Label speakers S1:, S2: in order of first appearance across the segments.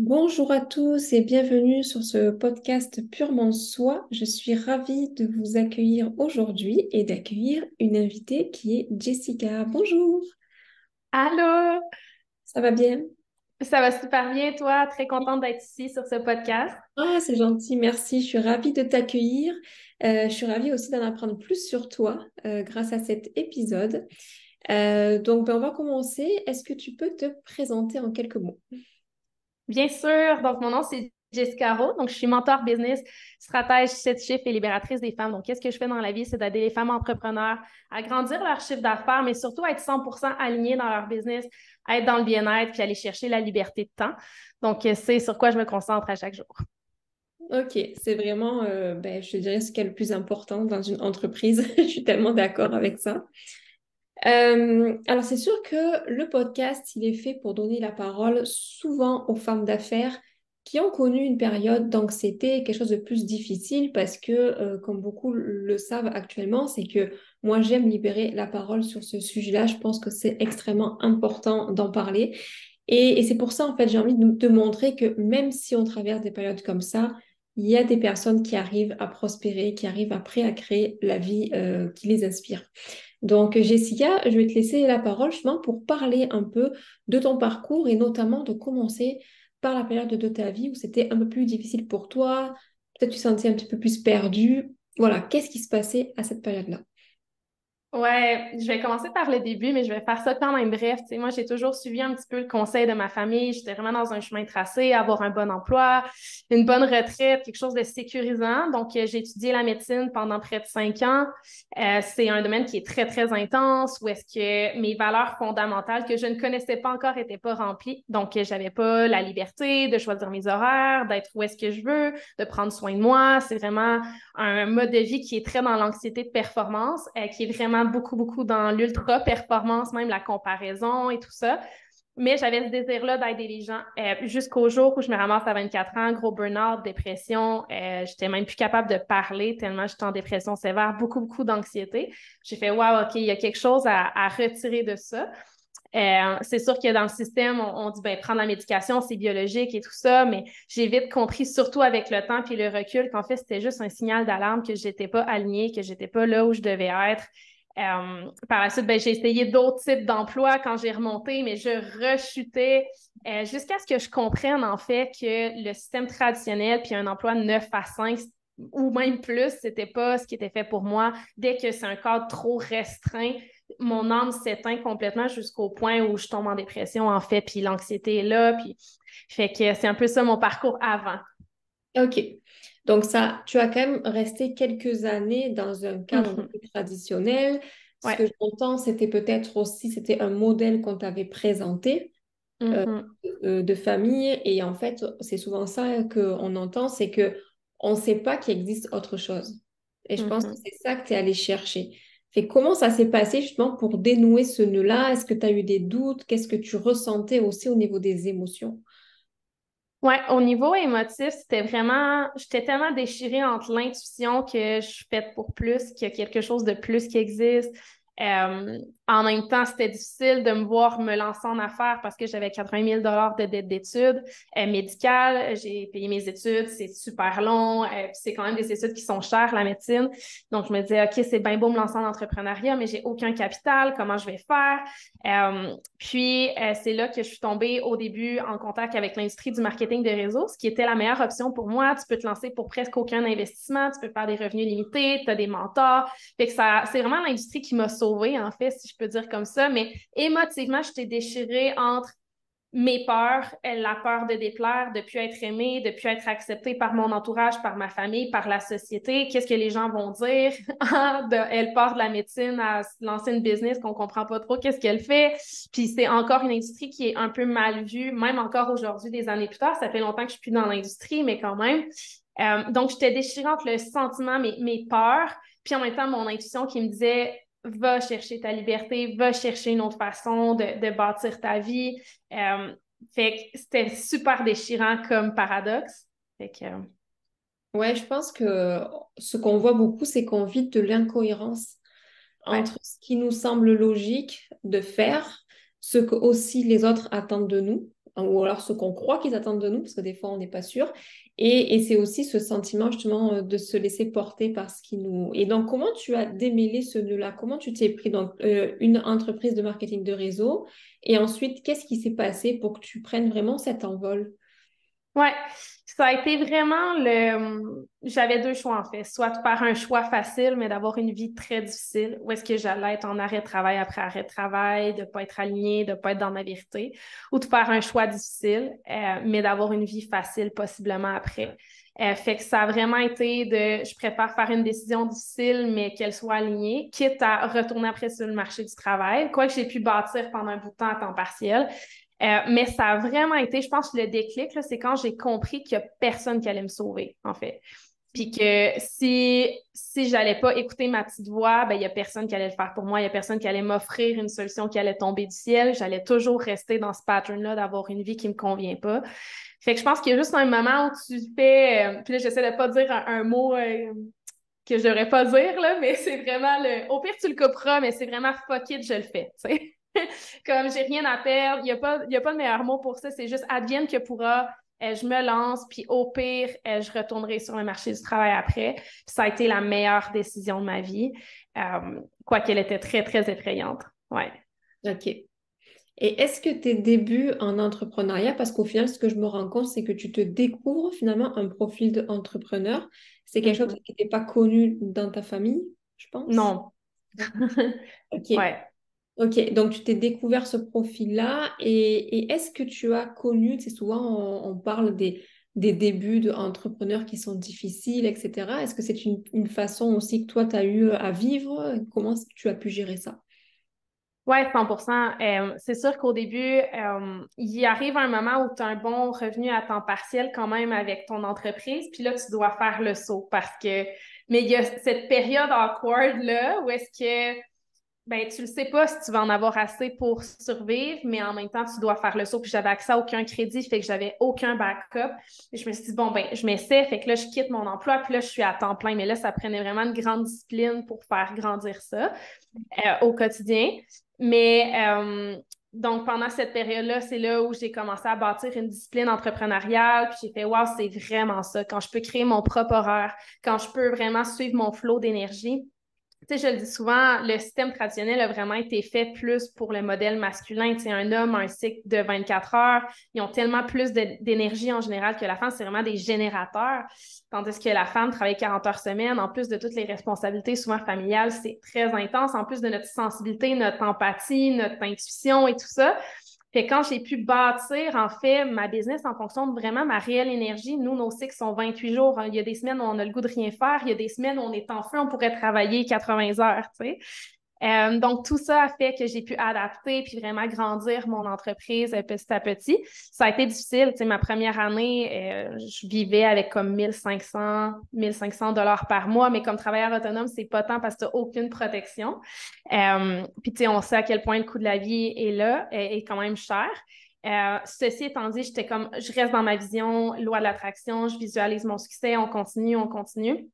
S1: Bonjour à tous et bienvenue sur ce podcast Purement Soi. Je suis ravie de vous accueillir aujourd'hui et d'accueillir une invitée qui est Jessica. Bonjour.
S2: Allô.
S1: Ça va bien?
S2: Ça va super bien, toi? Très contente d'être ici sur ce podcast.
S1: Ah, c'est gentil, merci. Je suis ravie de t'accueillir. Euh, je suis ravie aussi d'en apprendre plus sur toi euh, grâce à cet épisode. Euh, donc, ben, on va commencer. Est-ce que tu peux te présenter en quelques mots?
S2: Bien sûr. Donc, mon nom, c'est Jessica Rowe. Donc, je suis mentor business, stratège, sept chiffres et libératrice des femmes. Donc, qu'est-ce que je fais dans la vie? C'est d'aider les femmes entrepreneurs à grandir leur chiffre d'affaires, mais surtout à être 100% alignées dans leur business, à être dans le bien-être, puis aller chercher la liberté de temps. Donc, c'est sur quoi je me concentre à chaque jour.
S1: Ok, c'est vraiment, euh, ben, je dirais, ce qui est le plus important dans une entreprise. je suis tellement d'accord avec ça. Euh, alors, c'est sûr que le podcast, il est fait pour donner la parole souvent aux femmes d'affaires qui ont connu une période d'anxiété, quelque chose de plus difficile, parce que, euh, comme beaucoup le savent actuellement, c'est que moi, j'aime libérer la parole sur ce sujet-là. Je pense que c'est extrêmement important d'en parler. Et, c'est pour ça, en fait, j'ai envie de te montrer que même si on traverse des périodes comme ça, il y a des personnes qui arrivent à prospérer, qui arrivent après à créer la vie euh, qui les inspire. Donc, Jessica, je vais te laisser la parole justement pour parler un peu de ton parcours et notamment de commencer par la période de ta vie où c'était un peu plus difficile pour toi, peut-être tu sentais un petit peu plus perdu. Voilà, qu'est-ce qui se passait à cette période-là?
S2: Ouais, je vais commencer par le début, mais je vais faire ça quand même bref. Moi, j'ai toujours suivi un petit peu le conseil de ma famille. J'étais vraiment dans un chemin tracé, avoir un bon emploi, une bonne retraite, quelque chose de sécurisant. Donc, euh, j'ai étudié la médecine pendant près de cinq ans. Euh, c'est un domaine qui est très, très intense, où est-ce que mes valeurs fondamentales que je ne connaissais pas encore n'étaient pas remplies. Donc, euh, j'avais pas la liberté de choisir mes horaires, d'être où est-ce que je veux, de prendre soin de moi. C'est vraiment un mode de vie qui est très dans l'anxiété de performance, qui est vraiment beaucoup, beaucoup dans l'ultra-performance, même la comparaison et tout ça. Mais j'avais ce désir-là d'aider les gens euh, jusqu'au jour où je me ramasse à 24 ans, gros burn-out, dépression. Euh, j'étais même plus capable de parler tellement j'étais en dépression sévère, beaucoup, beaucoup d'anxiété. J'ai fait, wow, OK, il y a quelque chose à, retirer de ça. Euh, c'est sûr que dans le système, on, dit ben prendre la médication, c'est biologique et tout ça, mais j'ai vite compris, surtout avec le temps puis le recul, qu'en fait, c'était juste un signal d'alarme que j'étais pas alignée, que j'étais pas là où je devais être, euh, par la suite, ben, j'ai essayé d'autres types d'emplois quand j'ai remonté, mais je rechutais euh, jusqu'à ce que je comprenne en fait que le système traditionnel puis un emploi 9 à 5 ou même plus, c'était pas ce qui était fait pour moi. Dès que c'est un cadre trop restreint, mon âme s'éteint complètement jusqu'au point où je tombe en dépression en fait, puis l'anxiété est là, puis fait que c'est un peu ça mon parcours avant.
S1: OK. Donc, ça, tu as quand même resté quelques années dans un cadre
S2: mhm.
S1: plus traditionnel. Ce que j'entends, c'était peut-être aussi, c'était un modèle qu'on t'avait présenté euh,
S2: mhm.
S1: de, famille. Et en fait, c'est souvent ça qu'on entend, c'est que on ne sait pas qu'il existe autre chose. Et je pense que
S2: mhm.
S1: c'est ça que tu es allé chercher. Fait, comment ça s'est passé justement pour dénouer ce nœud-là? Est-ce que tu as eu des doutes? Qu'est-ce que tu ressentais aussi au niveau des émotions?
S2: Ouais, au niveau émotif, c'était vraiment, j'étais tellement déchirée entre l'intuition que je suis faite pour plus, qu'il y a quelque chose de plus qui existe, euh, en même temps, c'était difficile de me voir me lancer en affaires parce que j'avais 80 000 de dette d'études euh, médicales. J'ai payé mes études, c'est super long. Euh, c'est quand même des études qui sont chères, la médecine. Donc, je me disais, OK, c'est bien beau me lancer en entrepreneuriat, mais j'ai aucun capital. Comment je vais faire? Euh, puis, c'est là que je suis tombée au début en contact avec l'industrie du marketing de réseau, ce qui était la meilleure option pour moi. Tu peux te lancer pour presque aucun investissement. Tu peux faire des revenus limités. Tu as des mentors. Fait que ça, c'est vraiment l'industrie qui m'a sauvée, en fait, si je peux dire comme ça, mais émotivement, je t'ai déchirée entre mes peurs, la peur de déplaire, de plus être aimée, de plus être acceptée par mon entourage, par ma famille, par la société. Qu'est-ce que les gens vont dire? Ah, elle part de la médecine à lancer une business qu'on comprend pas trop qu'est-ce qu'elle fait. Puis c'est encore une industrie qui est un peu mal vue, même encore aujourd'hui, des années plus tard. Ça fait longtemps que je suis plus dans l'industrie, mais quand même. Euh, donc, j'étais déchirée entre le sentiment, mes, mes peurs, puis en même temps, mon intuition qui me disait va chercher ta liberté, va chercher une autre façon de, bâtir ta vie. Euh, fait que c'était super déchirant comme paradoxe. Fait que...
S1: Ouais, je pense que ce qu'on voit beaucoup, c'est qu'on vit de l'incohérence entre ce qui nous semble logique de faire, ce que aussi les autres attendent de nous, ou alors ce qu'on croit qu'ils attendent de nous, parce que des fois, on n'est pas sûr. Et, c'est aussi ce sentiment justement euh, de se laisser porter par ce qui nous... Et donc, comment tu as démêlé ce nœud-là? Comment tu t'es pris dans euh, une entreprise de marketing de réseau? Et ensuite, qu'est-ce qui s'est passé pour que tu prennes vraiment cet envol?
S2: Ouais, ça a été vraiment le. J'avais deux choix en fait. Soit de faire un choix facile, mais d'avoir une vie très difficile, où est-ce que j'allais être en arrêt de travail après arrêt de travail, de ne pas être alignée, de ne pas être dans ma vérité, ou de faire un choix difficile, euh, mais d'avoir une vie facile possiblement après. Euh, fait que ça a vraiment été de je préfère faire une décision difficile, mais qu'elle soit alignée, quitte à retourner après sur le marché du travail, quoi que j'ai pu bâtir pendant un bout de temps à temps partiel. Euh, mais ça a vraiment été, je pense, le déclic, c'est quand j'ai compris qu'il n'y a personne qui allait me sauver, en fait. Puis que si, si j'allais pas écouter ma petite voix, ben, il n'y a personne qui allait le faire pour moi, il n'y a personne qui allait m'offrir une solution qui allait tomber du ciel. J'allais toujours rester dans ce pattern-là d'avoir une vie qui ne me convient pas. Fait que je pense qu'il y a juste un moment où tu fais. Euh, puis là, j'essaie de pas dire un, mot euh, que je devrais pas dire, là, mais c'est vraiment le. Au pire, tu le couperas, mais c'est vraiment fuck it, je le fais. sais. comme j'ai rien à perdre, il n'y a, pas, a pas de meilleur mot pour ça, c'est juste advienne que pourra. Euh, je me lance, puis au pire, euh, je retournerai sur le marché du travail après. ça a été la meilleure décision de ma vie, euh, quoiqu'elle était très, très effrayante. Ouais.
S1: OK. Et est-ce que tes débuts en entrepreneuriat, parce qu'au final, ce que je me rends compte, c'est que tu te découvres finalement un profil d'entrepreneur. C'est quelque chose mm-hmm. qui n'était pas connu dans ta famille, je pense?
S2: Non.
S1: OK. Ouais. Ok, donc tu t'es découvert ce profil-là et, est-ce que tu as connu, c'est souvent on, parle des, des débuts d'entrepreneurs qui sont difficiles, etc. Est-ce que c'est une, façon aussi que toi, tu as eu à vivre? Comment tu as pu gérer ça?
S2: Oui, 100% euh, C'est sûr qu'au début, euh, il arrive un moment où tu as un bon revenu à temps partiel quand même avec ton entreprise, puis là, tu dois faire le saut parce que... Mais il y a cette période awkward-là où est-ce que ben, tu le sais pas si tu vas en avoir assez pour survivre, mais en même temps, tu dois faire le saut. Puis j'avais accès à aucun crédit, fait que j'avais aucun backup. Et je me suis dit, bon, ben, je m'essaie, fait que là, je quitte mon emploi, puis là, je suis à temps plein. Mais là, ça prenait vraiment une grande discipline pour faire grandir ça euh, au quotidien. Mais euh, donc, pendant cette période-là, c'est là où j'ai commencé à bâtir une discipline entrepreneuriale. Puis j'ai fait, wow, c'est vraiment ça. Quand je peux créer mon propre horaire, quand je peux vraiment suivre mon flot d'énergie sais, je le dis souvent, le système traditionnel a vraiment été fait plus pour le modèle masculin. Tu un homme un cycle de 24 heures. Ils ont tellement plus d'énergie en général que la femme. C'est vraiment des générateurs. Tandis que la femme travaille 40 heures semaine. En plus de toutes les responsabilités, souvent familiales, c'est très intense. En plus de notre sensibilité, notre empathie, notre intuition et tout ça. Quand j'ai pu bâtir, en fait, ma business en fonction de vraiment ma réelle énergie, nous, nos cycles sont 28 jours. Il y a des semaines où on a le goût de rien faire. Il y a des semaines où on est en feu, on pourrait travailler 80 heures, tu sais. Euh, donc, tout ça a fait que j'ai pu adapter puis vraiment grandir mon entreprise euh, petit à petit. Ça a été difficile. Tu sais, ma première année, euh, je vivais avec comme 1500, 1500 dollars par mois, mais comme travailleur autonome, c'est pas tant parce que tu n'as aucune protection. puis, tu sais, on sait à quel point le coût de la vie est là, est, quand même cher. ceci étant dit, j'étais comme, je reste dans ma vision, loi de l'attraction, je visualise mon succès, on continue, on continue.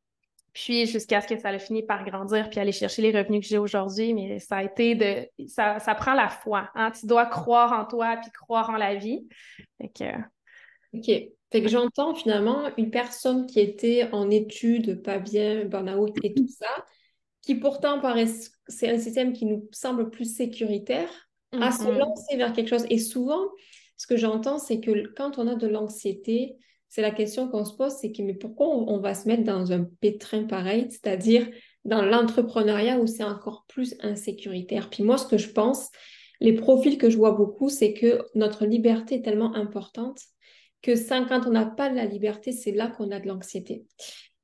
S2: Puis jusqu'à ce que ça a fini par grandir puis aller chercher les revenus que j'ai aujourd'hui. Mais ça a été de. Ça, ça prend la foi. Hein? Tu dois croire en toi puis croire en la vie. Fait que...
S1: OK. Fait que j'entends finalement une personne qui était en études, pas bien, burn-out et tout ça, qui pourtant paraît. C'est un système qui nous semble plus sécuritaire, à se mm-hmm. lancer vers quelque chose. Et souvent, ce que j'entends, c'est que quand on a de l'anxiété, c'est la question qu'on se pose, c'est que mais pourquoi on, va se mettre dans un pétrin pareil, c'est-à-dire dans l'entrepreneuriat où c'est encore plus insécuritaire. Puis moi, ce que je pense, les profils que je vois beaucoup, c'est que notre liberté est tellement importante que quand on n'a pas de la liberté, c'est là qu'on a de l'anxiété.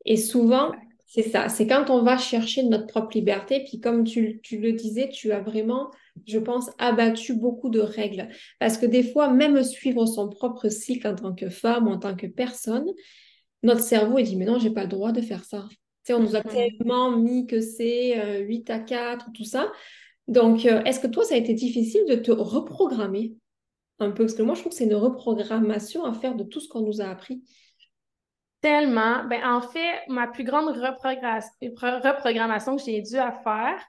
S1: Et souvent, c'est ça, c'est quand on va chercher notre propre liberté, puis comme tu, tu le disais, tu as vraiment je pense, abattu beaucoup de règles. Parce que des fois, même suivre son propre cycle en tant que femme, en tant que personne, notre cerveau, il dit, mais non, j'ai pas le droit de faire ça. On nous a tellement mis que c'est 8 euh, à 4, tout ça. Donc, euh, est-ce que toi, ça a été difficile de te reprogrammer un peu? Parce que moi, je trouve que c'est une reprogrammation à faire de tout ce qu'on nous a appris.
S2: Tellement. Ben, en fait, ma plus grande reprogrammation que j'ai dû faire,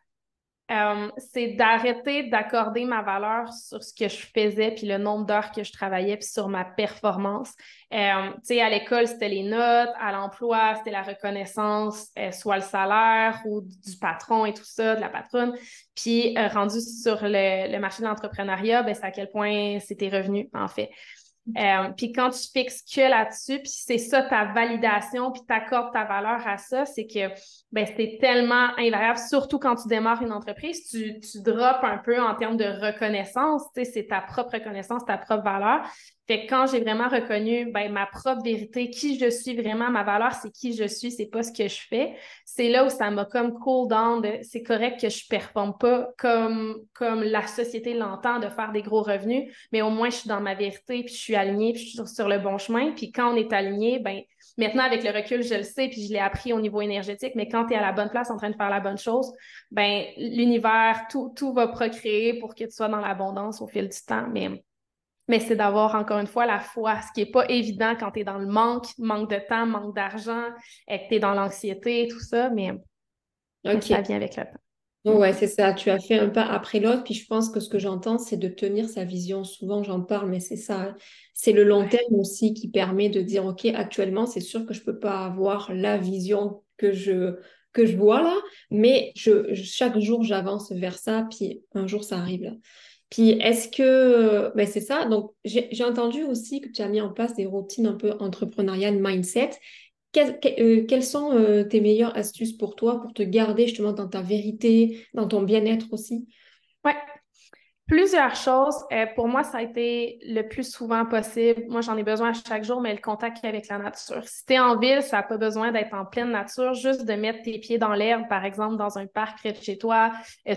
S2: euh, c'est d'arrêter d'accorder ma valeur sur ce que je faisais, puis le nombre d'heures que je travaillais, puis sur ma performance. Euh, tu sais, à l'école, c'était les notes, à l'emploi, c'était la reconnaissance, euh, soit le salaire ou du patron et tout ça, de la patronne. Puis rendu sur le, marché de l'entrepreneuriat, ben, c'est à quel point c'était revenu, en fait. Euh, puis quand tu fixes que là-dessus, puis c'est ça ta validation, puis tu accordes ta valeur à ça, c'est que ben, c'est tellement invariable, surtout quand tu démarres une entreprise, tu, tu drops un peu en termes de reconnaissance, c'est ta propre reconnaissance, ta propre valeur. Fait que quand j'ai vraiment reconnu ben, ma propre vérité, qui je suis vraiment, ma valeur, c'est qui je suis, c'est pas ce que je fais, c'est là où ça m'a comme cool down de c'est correct que je performe pas comme, comme la société l'entend de faire des gros revenus, mais au moins je suis dans ma vérité, puis je suis alignée, puis je suis sur le bon chemin. Puis quand on est aligné, ben maintenant avec le recul, je le sais, puis je l'ai appris au niveau énergétique, mais quand tu es à la bonne place en train de faire la bonne chose, ben l'univers, tout, tout va procréer pour que tu sois dans l'abondance au fil du temps. Mais mais c'est d'avoir encore une fois la foi, ce qui n'est pas évident quand tu es dans le manque, manque de temps, manque d'argent, et que tu es dans l'anxiété, tout ça, mais, ça vient avec le temps.
S1: Ouais, c'est ça. Tu as fait un pas après l'autre. Puis je pense que ce que j'entends, c'est de tenir sa vision. Souvent, j'en parle, mais c'est ça. C'est le long terme aussi qui permet de dire, OK, actuellement, c'est sûr que je ne peux pas avoir la vision que je, que je vois là, mais je, chaque jour, j'avance vers ça. Puis un jour, ça arrive là. Puis est-ce que, ben c'est ça, donc j'ai entendu aussi que tu as mis en place des routines un peu entrepreneuriales, mindset. Euh, quelles sont euh, tes meilleures astuces pour toi, pour te garder justement dans ta vérité, dans ton bien-être aussi?
S2: Ouais, Plusieurs choses. Euh, pour moi, ça a été le plus souvent possible. Moi, j'en ai besoin chaque jour, mais le contact avec la nature. Si tu es en ville, ça n'a pas besoin d'être en pleine nature, juste de mettre tes pieds dans l'herbe, par exemple, dans un parc près de chez toi,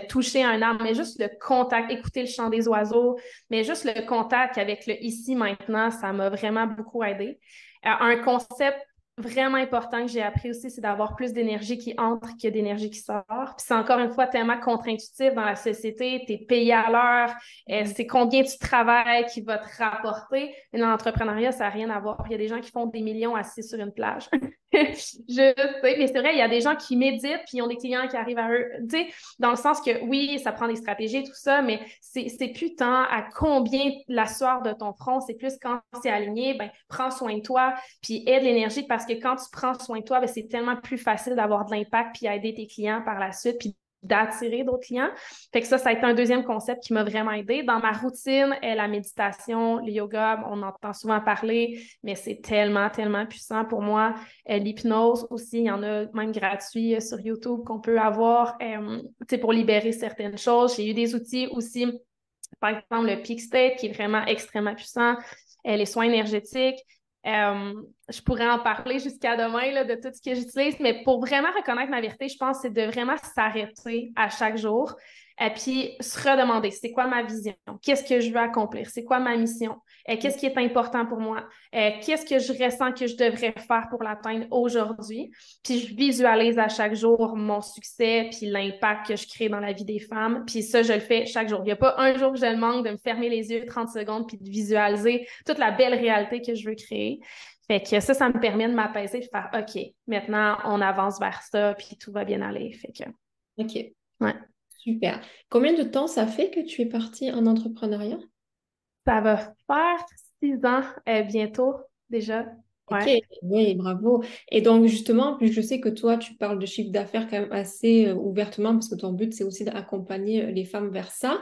S2: toucher un arbre, mais juste le contact, écouter le chant des oiseaux, mais juste le contact avec le ici maintenant, ça m'a vraiment beaucoup aidé. Un concept vraiment important que j'ai appris aussi, c'est d'avoir plus d'énergie qui entre que d'énergie qui sort. Puis c'est encore une fois tellement contre-intuitif dans la société, tu es payé à l'heure, euh, mm. c'est combien tu travailles qui va te rapporter. Mais dans l'entrepreneuriat, ça n'a rien à voir. Il y a des gens qui font des millions assis sur une plage. je sais, mais c'est vrai, il y a des gens qui méditent puis ils ont des clients qui arrivent à eux. Tu sais, dans le sens que oui, ça prend des stratégies, tout ça, mais c'est plus tant à combien la sueur de ton front, c'est plus quand c'est aligné, ben prends soin de toi puis aide l'énergie parce que quand tu prends soin de toi, ben, c'est tellement plus facile d'avoir de l'impact puis aider tes clients par la suite puis d'attirer d'autres clients. Fait que ça, ça a été un deuxième concept qui m'a vraiment aidé. Dans ma routine, la méditation, le yoga, on entend souvent parler, mais c'est tellement, tellement puissant pour moi. L'hypnose aussi, il y en a même gratuit euh, sur YouTube qu'on peut avoir euh, pour libérer certaines choses. J'ai eu des outils aussi, par exemple le Peak State, qui est vraiment extrêmement puissant, euh, les soins énergétiques. Euh, je pourrais en parler jusqu'à demain là, de tout ce que j'utilise, mais pour vraiment reconnaître ma vérité, je pense que c'est de vraiment s'arrêter à chaque jour et puis se redemander c'est quoi ma vision, qu'est-ce que je veux accomplir, c'est quoi ma mission, et qu'est-ce qui est important pour moi, et qu'est-ce que je ressens que je devrais faire pour l'atteindre aujourd'hui? Puis je visualise à chaque jour mon succès, puis l'impact que je crée dans la vie des femmes. Puis ça, je le fais chaque jour. Il n'y a pas un jour que je le manque de me fermer les yeux 30 secondes, puis de visualiser toute la belle réalité que je veux créer. Fait que ça, ça me permet de m'apaiser, de faire OK, maintenant on avance vers ça, puis tout va bien aller. Fait que.
S1: OK.
S2: Ouais.
S1: Super. Combien de temps ça fait que tu es partie en entrepreneuriat?
S2: Ça va faire six ans euh, bientôt déjà.
S1: Ok, oui, bravo. Et donc, justement, puis je sais que toi, tu parles de chiffre d'affaires quand même assez euh, ouvertement parce que ton but, c'est aussi d'accompagner euh, les femmes vers ça.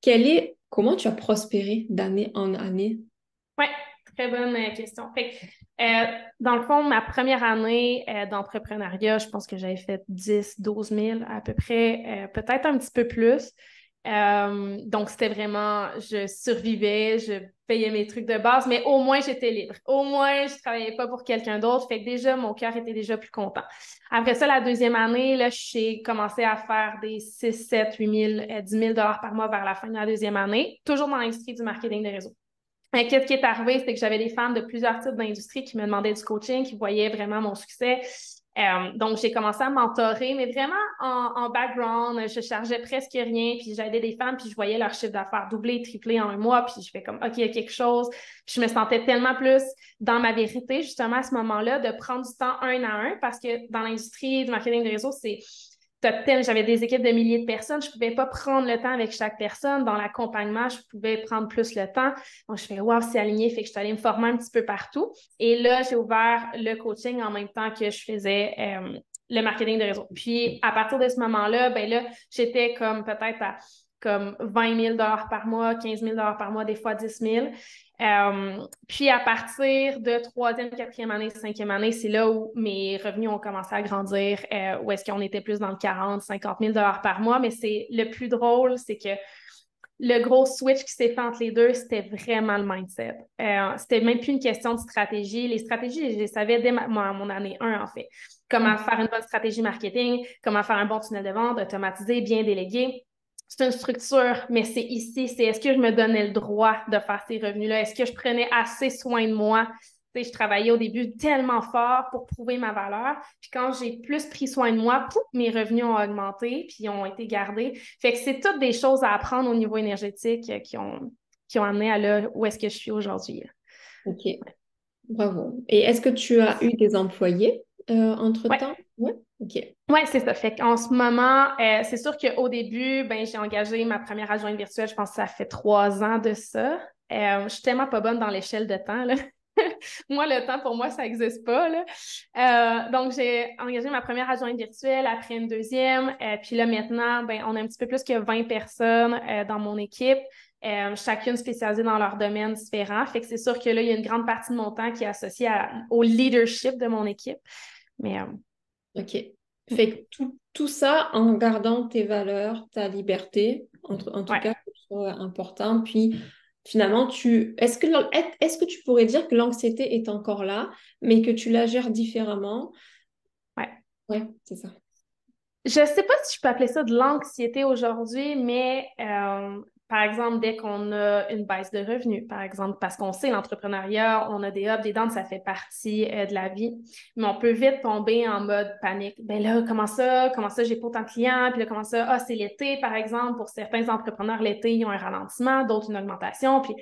S1: Quel est, comment tu as prospéré d'année en année?
S2: Oui, très bonne question. Fait euh, dans le fond, ma première année euh, d'entrepreneuriat, je pense que j'avais fait 10, 12 000 à peu près, peut-être un petit peu plus. Donc, c'était vraiment, je survivais, je payais mes trucs de base, mais au moins, j'étais libre. Au moins, je ne travaillais pas pour quelqu'un d'autre. Fait que déjà, mon cœur était déjà plus content. Après ça, la deuxième année, là, j'ai commencé à faire des 6, 7, 8 000, 10 000 par mois vers la fin de la deuxième année, toujours dans l'industrie du marketing de réseau. Qu'est-ce qui est arrivé, c'est que j'avais des femmes de plusieurs types d'industries qui me demandaient du coaching, qui voyaient vraiment mon succès. Euh, donc, j'ai commencé à mentorer, mais vraiment en, background, je chargeais presque rien, puis j'aidais des femmes, puis je voyais leur chiffre d'affaires doubler, tripler en un mois, puis je fais comme, OK, il y a quelque chose. Puis je me sentais tellement plus dans ma vérité, justement, à ce moment-là, de prendre du temps un à un, parce que dans l'industrie du marketing de réseau, c'est j'avais des équipes de milliers de personnes, je ne pouvais pas prendre le temps avec chaque personne. Dans l'accompagnement, je pouvais prendre plus le temps. Donc, je fais, wow, c'est aligné, fait que je suis allée me former un petit peu partout. Et là, j'ai ouvert le coaching en même temps que je faisais euh, le marketing de réseau. Puis, à partir de ce moment-là, ben là, j'étais comme peut-être à comme 20 000 par mois, 15 000 par mois, des fois 10 000. Euh, puis à partir de troisième, quatrième année, cinquième année, c'est là où mes revenus ont commencé à grandir, euh, où est-ce qu'on était plus dans le 40, 50 000 par mois. Mais c'est le plus drôle, c'est que le gros switch qui s'est fait entre les deux, c'était vraiment le mindset. Euh, c'était même plus une question de stratégie. Les stratégies, je les savais dès mon année 1, en fait. Comment mm. faire une bonne stratégie marketing, comment faire un bon tunnel de vente, automatiser, bien déléguer c'est une structure, mais c'est ici, c'est est-ce que je me donnais le droit de faire ces revenus-là? Est-ce que je prenais assez soin de moi? sais, je travaillais au début tellement fort pour prouver ma valeur. Puis quand j'ai plus pris soin de moi, mes revenus ont augmenté, puis ont été gardés. Fait que c'est toutes des choses à apprendre au niveau énergétique qui ont, qui ont amené à là où est-ce que je suis aujourd'hui.
S1: OK. Bravo. Et est-ce que tu as eu des employés? Euh, entre-temps?
S2: Oui. OK. Oui, c'est ça. Fait qu'en ce moment, euh, c'est sûr qu'au début, ben, j'ai engagé ma première adjointe virtuelle, je pense que ça fait trois ans de ça. Euh, je suis tellement pas bonne dans l'échelle de temps. Là. moi, le temps, pour moi, ça n'existe pas. Là. donc, j'ai engagé ma première adjointe virtuelle, après une deuxième. puis là, maintenant, ben, on a un petit peu plus que 20 personnes dans mon équipe. chacune spécialisée dans leur domaine différent. Fait que c'est sûr que là, il y a une grande partie de mon temps qui est associée au leadership de mon équipe. Mais
S1: OK. Fait que tout, tout, ça en gardant tes valeurs, ta liberté, en, en tout cas, c'est important. Puis finalement, tu est-ce que, est-ce que tu pourrais dire que l'anxiété est encore là, mais que tu la gères différemment?
S2: Ouais.
S1: Ouais, c'est ça.
S2: Je ne sais pas si je peux appeler ça de l'anxiété aujourd'hui, mais euh, par exemple, dès qu'on a une baisse de revenus, par exemple, parce qu'on sait l'entrepreneuriat, on a des ups, des downs, ça fait partie euh, de la vie, mais on peut vite tomber en mode panique. Ben là, comment ça? Comment ça, j'ai pas autant de clients? Puis là, comment ça? Ah, c'est l'été, par exemple. Pour certains entrepreneurs, l'été, ils ont un ralentissement, d'autres une augmentation. Puis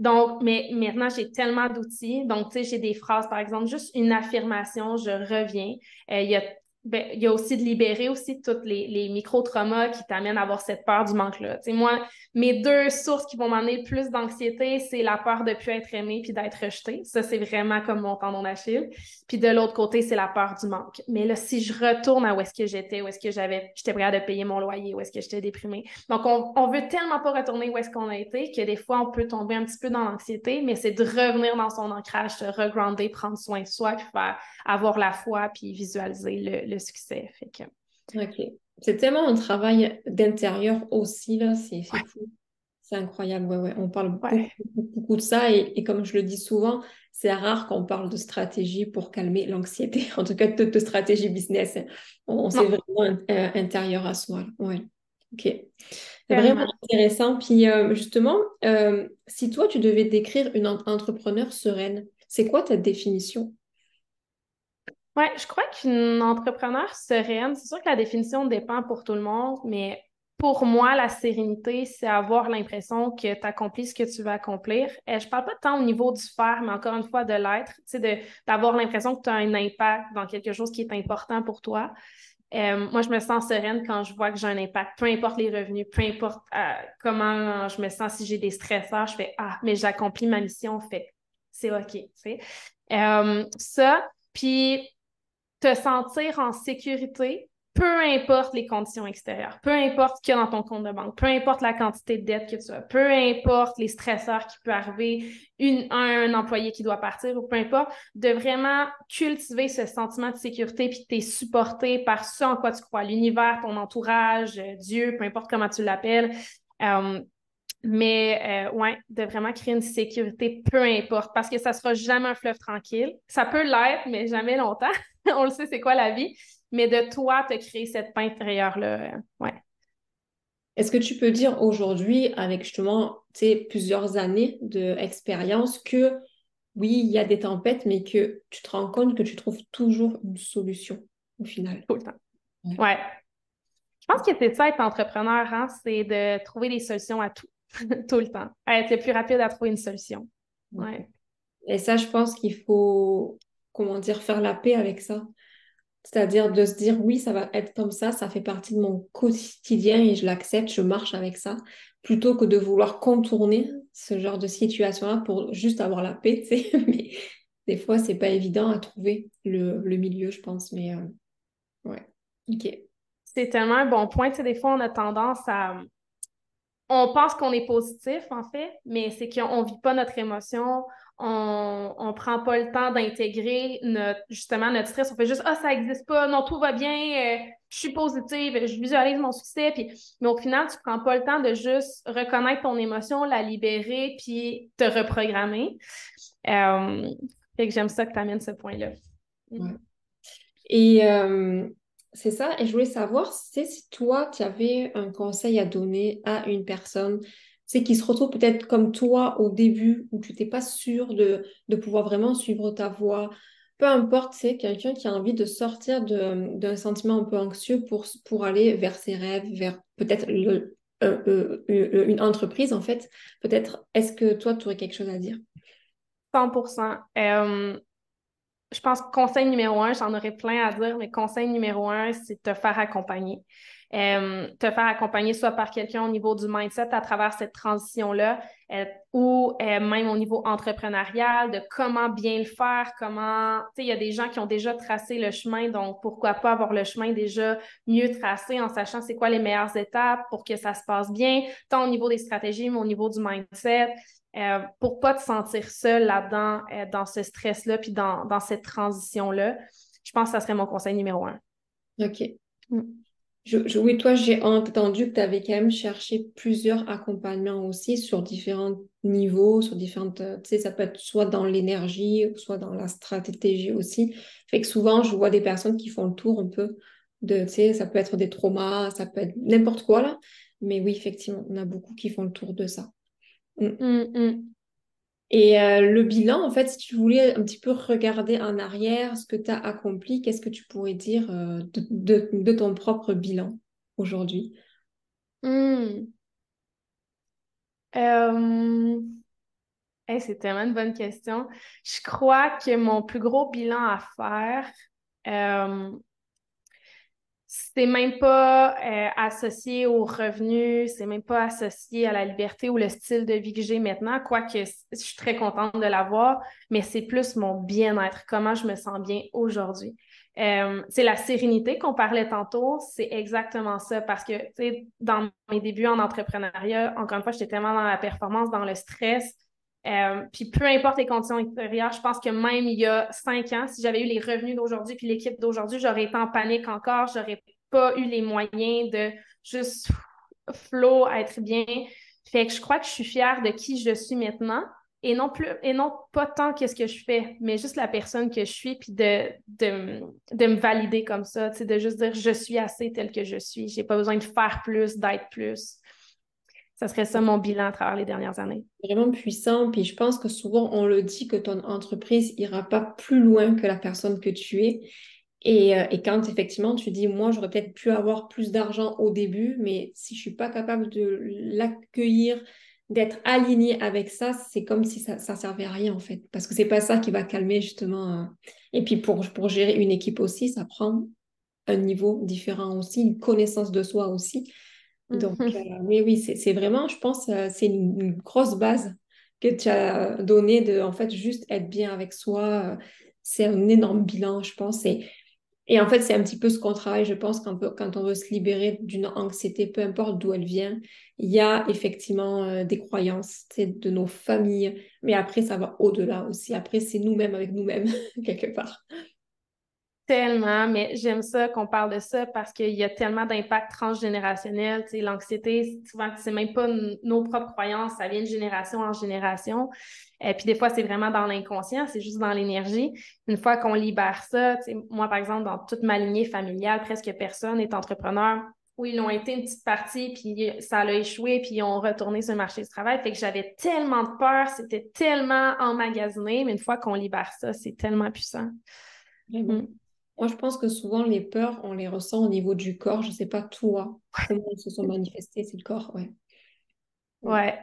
S2: donc, mais maintenant, j'ai tellement d'outils. Donc, tu sais, j'ai des phrases, par exemple, juste une affirmation, je reviens. Euh, il y a ben, il y a aussi de libérer aussi tous les, les micro-traumas qui t'amènent à avoir cette peur du manque-là. Tu sais, moi, mes deux sources qui vont m'amener le plus d'anxiété, c'est la peur de ne plus être aimé puis d'être rejeté. Ça, c'est vraiment comme mon tendon d'Achille. Puis de l'autre côté, c'est la peur du manque. Mais là, si je retourne à où est-ce que j'étais, où est-ce que j'avais, j'étais prête de payer mon loyer, où est-ce que j'étais déprimée. Donc, on, on veut tellement pas retourner où est-ce qu'on a été que des fois, on peut tomber un petit peu dans l'anxiété, mais c'est de revenir dans son ancrage, se regrounder, prendre soin de soi, puis faire, avoir la foi, puis visualiser le, le succès. Fait que...
S1: OK. C'est tellement un travail d'intérieur aussi, là, c'est fou. C'est incroyable, ouais, ouais. On parle beaucoup, de ça et, comme je le dis souvent, c'est rare qu'on parle de stratégie pour calmer l'anxiété, en tout cas de, stratégie business. On, c'est vraiment euh, intérieur à soi. Ouais. Ok. C'est vraiment intéressant. Puis euh, justement, euh, si toi, tu devais décrire une entrepreneur sereine, c'est quoi ta définition?
S2: Oui, je crois qu'une entrepreneur sereine, c'est sûr que la définition dépend pour tout le monde, mais pour moi, la sérénité, c'est avoir l'impression que tu accomplis ce que tu veux accomplir. Et je parle pas tant au niveau du faire, mais encore une fois de l'être, d'avoir l'impression que tu as un impact dans quelque chose qui est important pour toi. Euh, moi, je me sens sereine quand je vois que j'ai un impact, peu importe les revenus, peu importe euh, comment je me sens, si j'ai des stresseurs, je fais Ah, mais j'accomplis ma mission, fait c'est OK. Euh, ça, puis te sentir en sécurité, peu importe les conditions extérieures, peu importe ce qu'il y a dans ton compte de banque, peu importe la quantité de dettes que tu as, peu importe les stresseurs qui peuvent arriver, un, employé qui doit partir ou peu importe, de vraiment cultiver ce sentiment de sécurité puis tu es supporté par ce en quoi tu crois, l'univers, ton entourage, euh, Dieu, peu importe comment tu l'appelles. Euh, mais euh, ouais, de vraiment créer une sécurité, peu importe, parce que ça sera jamais un fleuve tranquille. Ça peut l'être, mais jamais longtemps. On le sait, c'est quoi la vie. Mais de toi, te créer cette paix intérieure-là, euh, ouais.
S1: Est-ce que tu peux dire aujourd'hui, avec justement plusieurs années d'expérience, que oui, il y a des tempêtes, mais que tu te rends compte que tu trouves toujours une solution au final?
S2: Tout le temps. Ouais. Je pense que c'est ça être entrepreneur, hein, c'est de trouver des solutions à tout. tout le temps. être le plus rapide à trouver une solution. Ouais.
S1: Et ça, je pense qu'il faut, comment dire, faire la paix avec ça. C'est-à-dire de se dire, oui, ça va être comme ça, ça fait partie de mon quotidien et je l'accepte, je marche avec ça, plutôt que de vouloir contourner ce genre de situation-là pour juste avoir la paix, tu sais. Mais des fois, c'est pas évident à trouver le, milieu, je pense. Mais euh, ouais, ok.
S2: C'est tellement un bon point. Tu sais, des fois, on a tendance à. On pense qu'on est positif, en fait, mais c'est qu'on ne vit pas notre émotion, on ne prend pas le temps d'intégrer notre, justement notre stress. On fait juste Ah, ça n'existe pas, non, tout va bien, euh, je suis positive, je visualise mon succès. Puis, mais au final, tu ne prends pas le temps de juste reconnaître ton émotion, la libérer, puis te reprogrammer. Euh, fait que j'aime ça que tu amènes ce point-là.
S1: Euh, c'est ça. Et je voulais savoir si toi, tu avais un conseil à donner à une personne c'est qui se retrouve peut-être comme toi au début où tu n'étais pas sûr de, de, pouvoir vraiment suivre ta voie. Peu importe, c'est quelqu'un qui a envie de sortir d'un sentiment un peu anxieux pour, pour aller vers ses rêves, vers peut-être euh, euh, euh, une entreprise en fait. Peut-être, est-ce que toi, tu aurais quelque chose à dire?
S2: 100 Je pense que conseil numéro un, j'en aurais plein à dire, mais conseil numéro un, c'est te faire accompagner. Euh, te faire accompagner soit par quelqu'un au niveau du mindset à travers cette transition-là euh, ou euh, même au niveau entrepreneurial, de comment bien le faire, comment, tu sais, il y a des gens qui ont déjà tracé le chemin, donc pourquoi pas avoir le chemin déjà mieux tracé en sachant c'est quoi les meilleures étapes pour que ça se passe bien, tant au niveau des stratégies, mais au niveau du mindset. Euh, pour pas te sentir seul là-dedans, dans ce stress-là, puis dans, dans cette transition-là, je pense que ça serait mon conseil numéro un.
S1: OK. Oui, toi, j'ai entendu que tu avais quand même cherché plusieurs accompagnements aussi sur différents niveaux, sur différentes, euh, tu sais, ça peut être soit dans l'énergie, soit dans la stratégie aussi. Fait que souvent, je vois des personnes qui font le tour un peu de, tu sais, ça peut être des traumas, ça peut être n'importe quoi là. Mais oui, effectivement, on a beaucoup qui font le tour de ça. Mm.
S2: Mm, mm.
S1: Et euh, le bilan, en fait, si tu voulais un petit peu regarder en arrière ce que tu as accompli, qu'est-ce que tu pourrais dire euh, de, ton propre bilan aujourd'hui?
S2: Hmm. c'est tellement une bonne question. Je crois que mon plus gros bilan à faire, c'est même pas euh, associé aux revenus, c'est même pas associé à la liberté ou le style de vie que j'ai maintenant, quoique je suis très contente de l'avoir, mais c'est plus mon bien-être, comment je me sens bien aujourd'hui. Euh, c'est la sérénité qu'on parlait tantôt, c'est exactement ça, parce que dans mes débuts en entrepreneuriat, encore une fois, j'étais tellement dans la performance, dans le stress, euh, puis peu importe les conditions extérieures, je pense que même il y a cinq ans, si j'avais eu les revenus d'aujourd'hui puis l'équipe d'aujourd'hui, j'aurais été en panique encore, j'aurais pas eu les moyens de juste flow, être bien. Fait que je crois que je suis fière de qui je suis maintenant et non plus et non pas tant qu'est-ce que je fais, mais juste la personne que je suis puis de, de, de me valider comme ça, de juste dire je suis assez telle que je suis, j'ai pas besoin de faire plus, d'être plus. Ça serait ça mon bilan à travers les dernières années.
S1: Vraiment puissant. Puis je pense que souvent, on le dit que ton entreprise ira pas plus loin que la personne que tu es. Et, euh, quand effectivement tu dis, moi, j'aurais peut-être pu avoir plus d'argent au début, mais si je suis pas capable de l'accueillir, d'être aligné avec ça, c'est comme si ça ne servait à rien en fait. Parce que c'est pas ça qui va calmer justement. Euh. Et puis pour, pour gérer une équipe aussi, ça prend un niveau différent aussi, une connaissance de soi aussi. Donc, euh, mais oui, c'est vraiment, je pense, euh, c'est une, grosse base que tu as donnée de, en fait, juste être bien avec soi. Euh, c'est un énorme bilan, je pense. Et, et en fait, c'est un petit peu ce qu'on travaille, je pense, quand, quand on veut se libérer d'une anxiété, peu importe d'où elle vient. Il y a effectivement des croyances de nos familles, mais après, ça va au-delà aussi. Après, c'est nous-mêmes avec nous-mêmes, quelque part.
S2: Tellement, mais j'aime ça qu'on parle de ça parce qu'il y a tellement d'impact transgénérationnel. Tu sais, l'anxiété, souvent, c'est même pas nos propres croyances, ça vient de génération en génération. Et puis des fois, c'est vraiment dans l'inconscient, c'est juste dans l'énergie. Une fois qu'on libère ça, tu sais, moi, par exemple, dans toute ma lignée familiale, presque personne n'est entrepreneur. Oui, ils ont été une petite partie, puis ça a échoué, puis ils ont retourné sur le marché du travail. Fait que j'avais tellement de peur, c'était tellement emmagasiné, mais une fois qu'on libère ça, c'est tellement puissant.
S1: Moi, je pense que souvent, les peurs, on les ressent au niveau du corps. Je ne sais pas toi, comment elles se sont manifestées, c'est le corps, ouais.
S2: Ouais.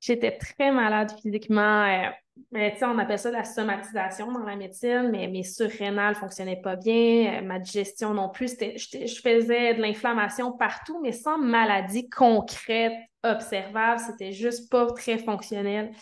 S2: J'étais très malade physiquement. Euh, Mais tu sais, on appelle ça la somatisation dans la médecine, mais mes surrénales ne fonctionnaient pas bien, ma digestion non plus. Je faisais de l'inflammation partout, mais sans maladie concrète, observable. C'était juste pas très fonctionnel.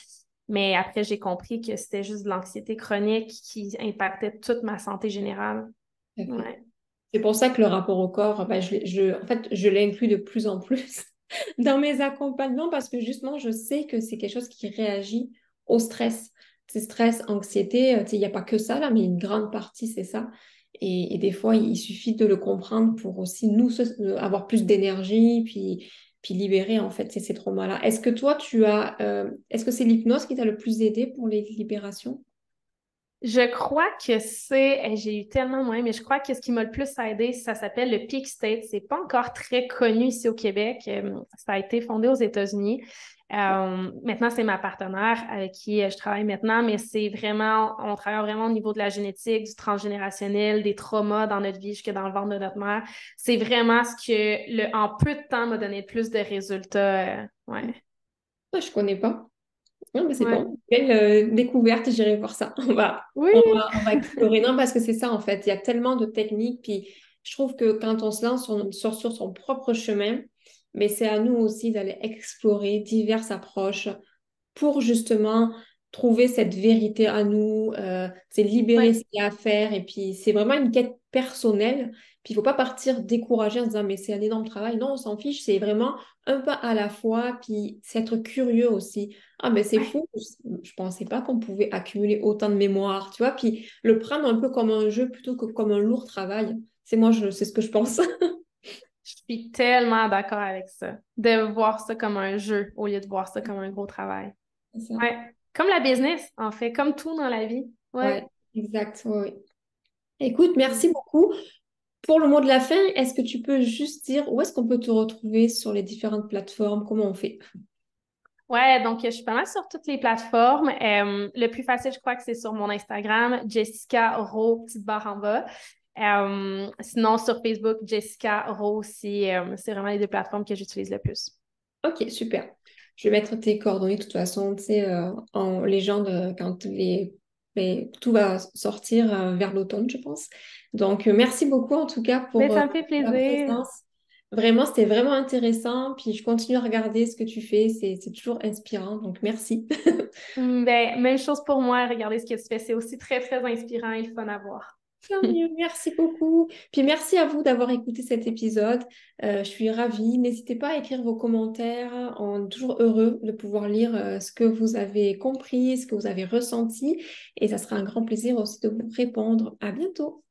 S2: Mais après, j'ai compris que c'était juste de l'anxiété chronique qui impactait toute ma santé générale.
S1: C'est pour ça que le rapport au corps, ben, je, en fait, je l'inclus de plus en plus dans mes accompagnements parce que justement, je sais que c'est quelque chose qui réagit au stress. C'est stress, anxiété, euh, il n'y a pas que ça là, mais une grande partie, c'est ça. Et, des fois, il suffit de le comprendre pour aussi nous euh, avoir plus d'énergie, puis, puis libérer en fait ces, traumas-là. Est-ce que toi, tu as, euh, est-ce que c'est l'hypnose qui t'a le plus aidé pour les libérations?
S2: Je crois que c'est, eh, j'ai eu tellement moins, mais je crois que ce qui m'a le plus aidé, ça s'appelle le Peak State. C'est pas encore très connu ici au Québec. Ça a été fondé aux États-Unis. Euh, maintenant, c'est ma partenaire avec qui euh, je travaille maintenant, mais c'est vraiment, on travaille vraiment au niveau de la génétique, du transgénérationnel, des traumas dans notre vie jusque dans le ventre de notre mère. C'est vraiment ce que, le, en peu de temps, m'a donné le plus de résultats. Euh, ouais.
S1: Je connais pas. Non, mais c'est bon. Belle découverte, j'irai voir ça. On va,
S2: oui.
S1: on va, on va explorer. non, parce que c'est ça, en fait. Il y a tellement de techniques. Puis je trouve que quand on se lance sur, sur son propre chemin, mais c'est à nous aussi d'aller explorer diverses approches pour justement trouver cette vérité à nous, euh, c'est libérer ce qu'il y a à faire. Et puis, c'est vraiment une quête personnelle. Puis, il ne faut pas partir découragé en disant, mais c'est un énorme travail. Non, on s'en fiche. C'est vraiment un pas à la fois. Puis, c'est être curieux aussi. Ah, mais c'est fou. Je ne pensais pas qu'on pouvait accumuler autant de mémoire, tu vois. Puis, le prendre un peu comme un jeu plutôt que comme un lourd travail. C'est moi, c'est ce que je pense.
S2: Je suis tellement d'accord avec ça. De voir ça comme un jeu au lieu de voir ça comme un gros travail. Ouais. Comme la business, en fait, comme tout dans la vie. Ouais,
S1: exact. Oui. Écoute, merci beaucoup. Pour le mot de la fin, est-ce que tu peux juste dire où est-ce qu'on peut te retrouver sur les différentes plateformes? Comment on fait?
S2: Ouais, donc je suis pas mal sur toutes les plateformes. Euh, le plus facile, je crois que c'est sur mon Instagram, Jessica Ro, petite barre en bas. Euh, sinon, sur Facebook, Jessica Rose, euh, c'est vraiment les deux plateformes que j'utilise le plus.
S1: Ok, super. Je vais mettre tes coordonnées de toute façon, tu sais, en légende quand les, ben, tout va sortir vers l'automne, je pense. Donc, merci beaucoup en tout cas pour
S2: Mais ça me fait plaisir.
S1: Vraiment, c'était vraiment intéressant. Puis je continue à regarder ce que tu fais. C'est toujours inspirant. Donc, merci.
S2: ben, même chose pour moi. Regarder ce que tu fais. C'est aussi très, très inspirant et fun à voir.
S1: Merci beaucoup. Puis merci à vous d'avoir écouté cet épisode. Euh, je suis ravie. N'hésitez pas à écrire vos commentaires. On est toujours heureux de pouvoir lire euh, ce que vous avez compris, ce que vous avez ressenti. Et ça sera un grand plaisir aussi de vous répondre. À bientôt.